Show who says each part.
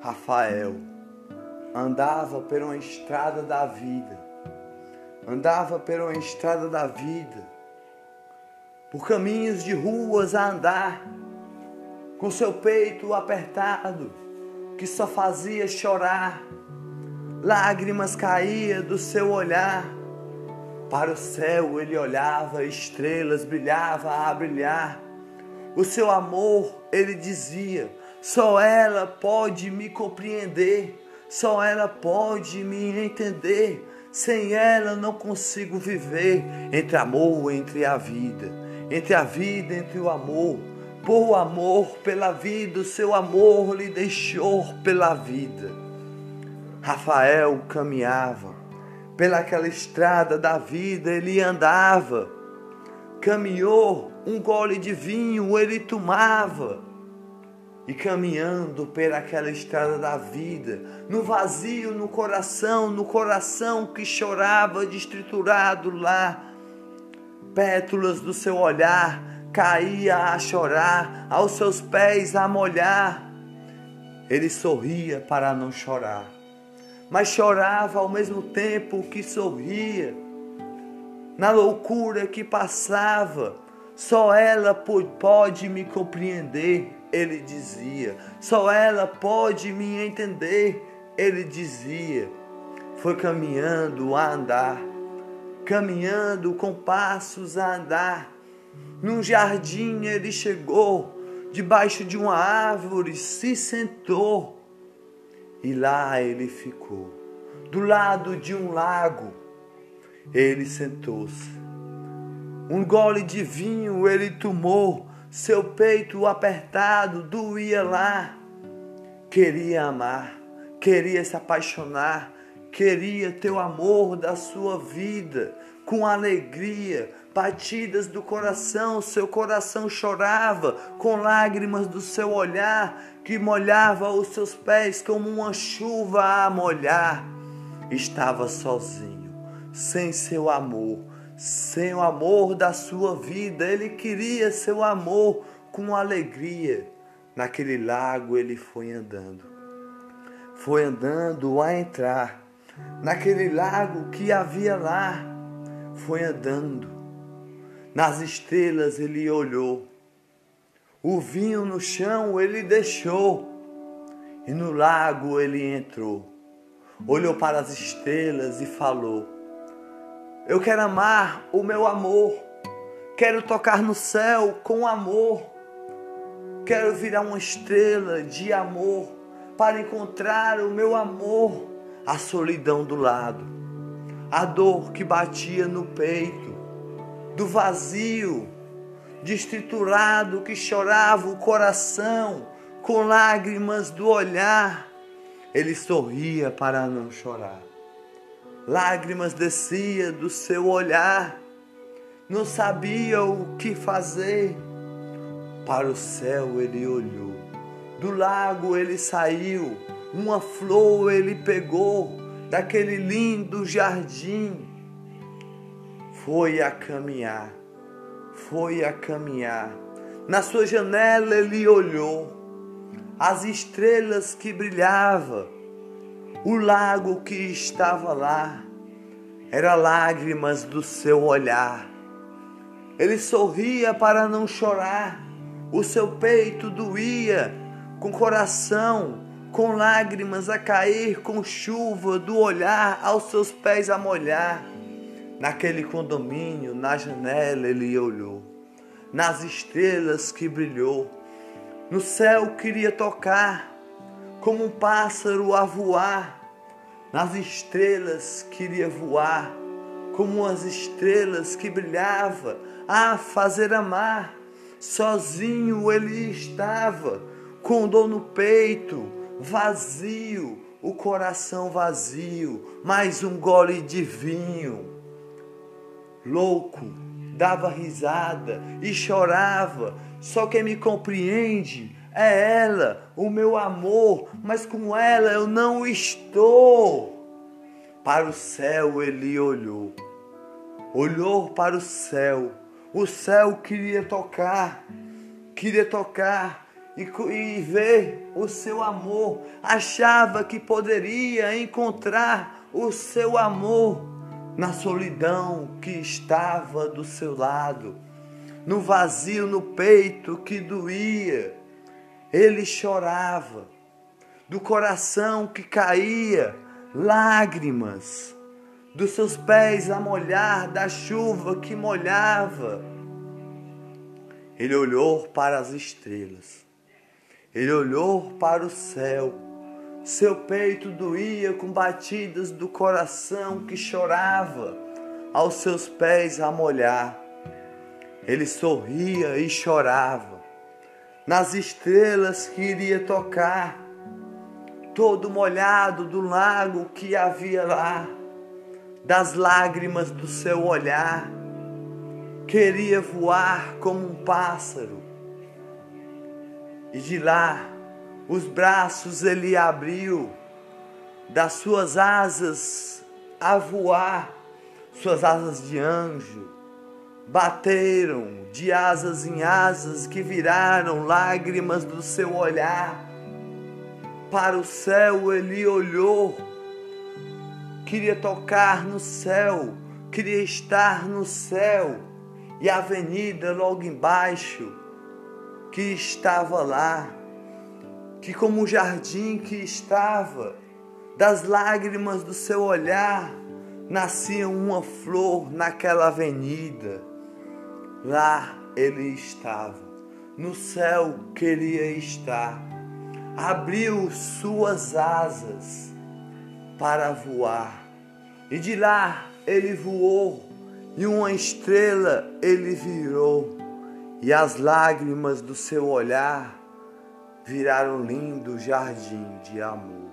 Speaker 1: Rafael andava por uma estrada da vida, andava por uma estrada da vida, por caminhos de ruas a andar, com seu peito apertado, que só fazia chorar, lágrimas caíam do seu olhar. Para o céu ele olhava, estrelas brilhavam a brilhar. O seu amor, ele dizia, só ela pode me compreender, só ela pode me entender. Sem ela não consigo viver entre amor, entre a vida, entre a vida, entre o amor. Por amor pela vida, o seu amor lhe deixou pela vida. Rafael caminhava pelaquela estrada da vida, ele andava, caminhou, um gole de vinho ele tomava e caminhando pelaquela estrada da vida, no vazio, no coração, no coração que chorava destriturado lá, pétalas do seu olhar caía a chorar, aos seus pés a molhar. Ele sorria para não chorar, mas chorava ao mesmo tempo que sorria. Na loucura que passava, só ela pode me compreender ele dizia. Só ela pode me entender, ele dizia. Foi caminhando a andar, caminhando com passos a andar. Num jardim ele chegou, debaixo de uma árvore se sentou. E lá ele ficou, do lado de um lago. Ele sentou-se. Um gole de vinho ele tomou seu peito apertado doía lá. Queria amar, queria se apaixonar, queria ter o amor da sua vida, com alegria, batidas do coração, seu coração chorava, com lágrimas do seu olhar, que molhava os seus pés como uma chuva a molhar. Estava sozinho, sem seu amor, sem o amor da sua vida. Ele queria seu amor com alegria. Naquele lago ele foi andando. Foi andando a entrar naquele lago que havia lá. Foi andando. Nas estrelas ele olhou. O vinho no chão ele deixou. E no lago ele entrou. Olhou para as estrelas e falou: eu quero amar o meu amor. Quero tocar no céu com amor. Quero virar uma estrela de amor para encontrar o meu amor. A solidão do lado, a dor que batia no peito, do vazio, destriturado que chorava o coração com lágrimas do olhar. Ele sorria para não chorar lágrimas descia do seu olhar, não sabia o que fazer. Para o céu ele olhou, do lago ele saiu, uma flor ele pegou. Daquele lindo jardim. Foi a caminhar, foi a caminhar. Na sua janela ele olhou. As estrelas que brilhavam o lago que estava lá era lágrimas do seu olhar. Ele sorria para não chorar, o seu peito doía, com coração, com lágrimas a cair, com chuva do olhar, aos seus pés a molhar. Naquele condomínio, na janela, ele olhou, nas estrelas que brilhou, no céu queria tocar como um pássaro a voar, nas estrelas queria voar, como as estrelas que brilhava a fazer amar. Sozinho ele estava, com dor no peito, vazio, o coração vazio, mais um gole de vinho. Louco, dava risada e chorava, só quem me compreende é ela, o meu amor, mas com ela eu não estou. Para o céu ele olhou, olhou para o céu. O céu queria tocar, queria tocar e, e ver o seu amor, achava que poderia encontrar o seu amor na solidão que estava do seu lado, no vazio no peito que doía. Ele chorava, do coração que caía lágrimas, dos seus pés a molhar da chuva que molhava. Ele olhou para as estrelas, ele olhou para o céu seu peito doía com batidas do coração que chorava aos seus pés a molhar. Ele sorria e chorava nas estrelas que iria tocar, todo molhado do lago que havia lá, das lágrimas do seu olhar. Queria voar como um pássaro e de lá os braços ele abriu, das suas asas a voar, suas asas de anjo, bateram de asas em asas que viraram lágrimas do seu olhar. Para o céu ele olhou, queria tocar no céu, queria estar no céu, e a avenida logo embaixo, que estava lá, que, como o jardim que estava, das lágrimas do seu olhar, nascia uma flor naquela avenida. Lá ele estava, no céu queria estar. Abriu suas asas para voar, e de lá ele voou, e uma estrela ele virou, e as lágrimas do seu olhar viraram lindo jardim de amor.